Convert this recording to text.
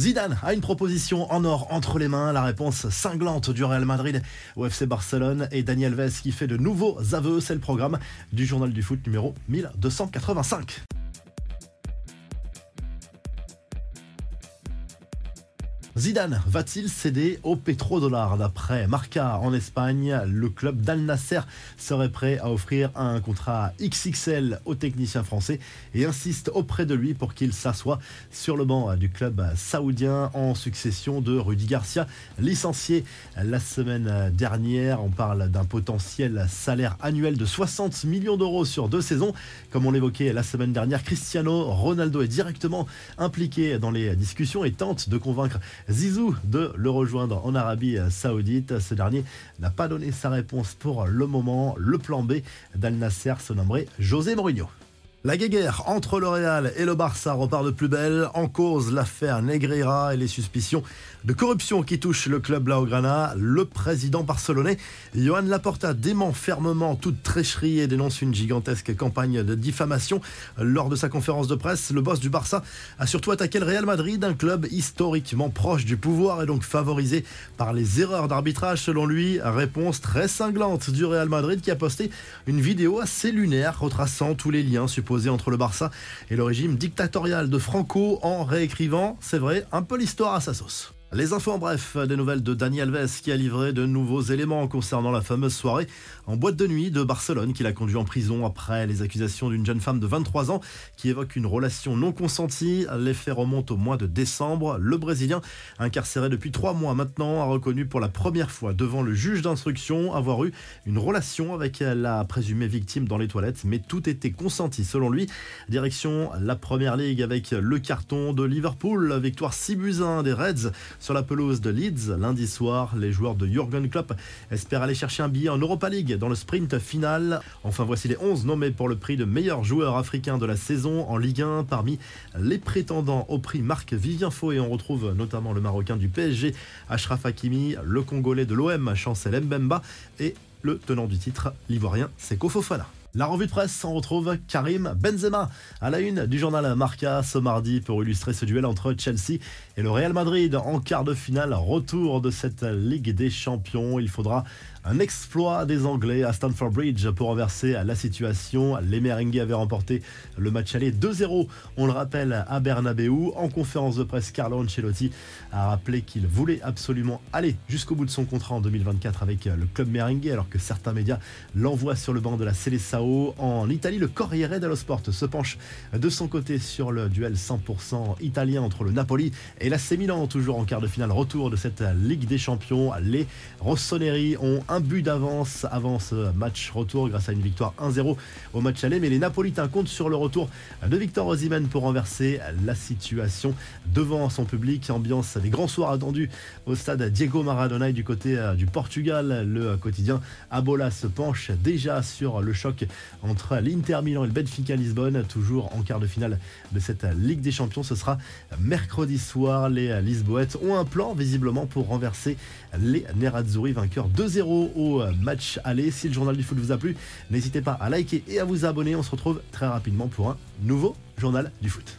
Zidane a une proposition en or entre les mains, la réponse cinglante du Real Madrid au FC Barcelone et Daniel Vez qui fait de nouveaux aveux, c'est le programme du journal du foot numéro 1285. Zidane va-t-il céder au pétrodollar D'après Marca en Espagne, le club d'Al Nasser serait prêt à offrir un contrat XXL au technicien français et insiste auprès de lui pour qu'il s'assoie sur le banc du club saoudien en succession de Rudy Garcia, licencié la semaine dernière. On parle d'un potentiel salaire annuel de 60 millions d'euros sur deux saisons. Comme on l'évoquait la semaine dernière, Cristiano Ronaldo est directement impliqué dans les discussions et tente de convaincre Zizou de le rejoindre en Arabie Saoudite. Ce dernier n'a pas donné sa réponse pour le moment. Le plan B d'Al Nasser se nommerait José Mourinho. La guéguerre entre le Real et le Barça repart de plus belle. En cause, l'affaire Negreira et les suspicions de corruption qui touchent le club Blaugrana. Le président barcelonais, Johan Laporta, dément fermement toute tricherie et dénonce une gigantesque campagne de diffamation. Lors de sa conférence de presse, le boss du Barça a surtout attaqué le Real Madrid, un club historiquement proche du pouvoir et donc favorisé par les erreurs d'arbitrage selon lui. Réponse très cinglante du Real Madrid qui a posté une vidéo assez lunaire retraçant tous les liens supposés entre le Barça et le régime dictatorial de Franco en réécrivant, c'est vrai, un peu l'histoire à sa sauce. Les infos en bref, des nouvelles de Dani Alves qui a livré de nouveaux éléments concernant la fameuse soirée en boîte de nuit de Barcelone qu'il a conduit en prison après les accusations d'une jeune femme de 23 ans qui évoque une relation non consentie. Les faits remontent au mois de décembre. Le Brésilien, incarcéré depuis trois mois maintenant, a reconnu pour la première fois devant le juge d'instruction avoir eu une relation avec la présumée victime dans les toilettes, mais tout était consenti selon lui. Direction la Première Ligue avec le carton de Liverpool, victoire 6 buts 1 des Reds sur la pelouse de Leeds. Lundi soir, les joueurs de Jurgen Klopp espèrent aller chercher un billet en Europa League dans le sprint final. Enfin, voici les 11 nommés pour le prix de meilleur joueur africain de la saison en Ligue 1 parmi les prétendants au prix Marc Vivien Faux et on retrouve notamment le Marocain du PSG, Ashraf Hakimi, le Congolais de l'OM, Chancel Mbemba et le tenant du titre, l'Ivoirien Seko Fofana. La revue de presse, on retrouve Karim Benzema à la une du journal Marca ce mardi pour illustrer ce duel entre Chelsea et le Real Madrid en quart de finale. Retour de cette Ligue des Champions. Il faudra un exploit des Anglais à Stamford Bridge pour renverser la situation. Les Merengues avaient remporté le match aller 2-0, on le rappelle, à Bernabeu. En conférence de presse, Carlo Ancelotti a rappelé qu'il voulait absolument aller jusqu'au bout de son contrat en 2024 avec le club merengue, alors que certains médias l'envoient sur le banc de la En Italie, le Corriere dello Sport se penche de son côté sur le duel 100% italien entre le Napoli et l'AC Milan, toujours en quart de finale. Retour de cette Ligue des Champions. Les Rossoneri ont un but d'avance avant ce match retour grâce à une victoire 1-0 au match aller. Mais les Napolitains comptent sur le retour de Victor Osimhen pour renverser la situation devant son public. Ambiance des grands soirs attendus au stade Diego Maradona du côté euh, du Portugal. Le quotidien Abola se penche déjà sur le choc entre l'Inter Milan et le Benfica Lisbonne, toujours en quart de finale de cette Ligue des Champions. Ce sera mercredi soir. Les Lisboètes ont un plan visiblement pour renverser les Nerazzurri, vainqueurs 2-0 au match aller. Si le journal du foot vous a plu, n'hésitez pas à liker et à vous abonner. On se retrouve très rapidement pour un nouveau journal du foot.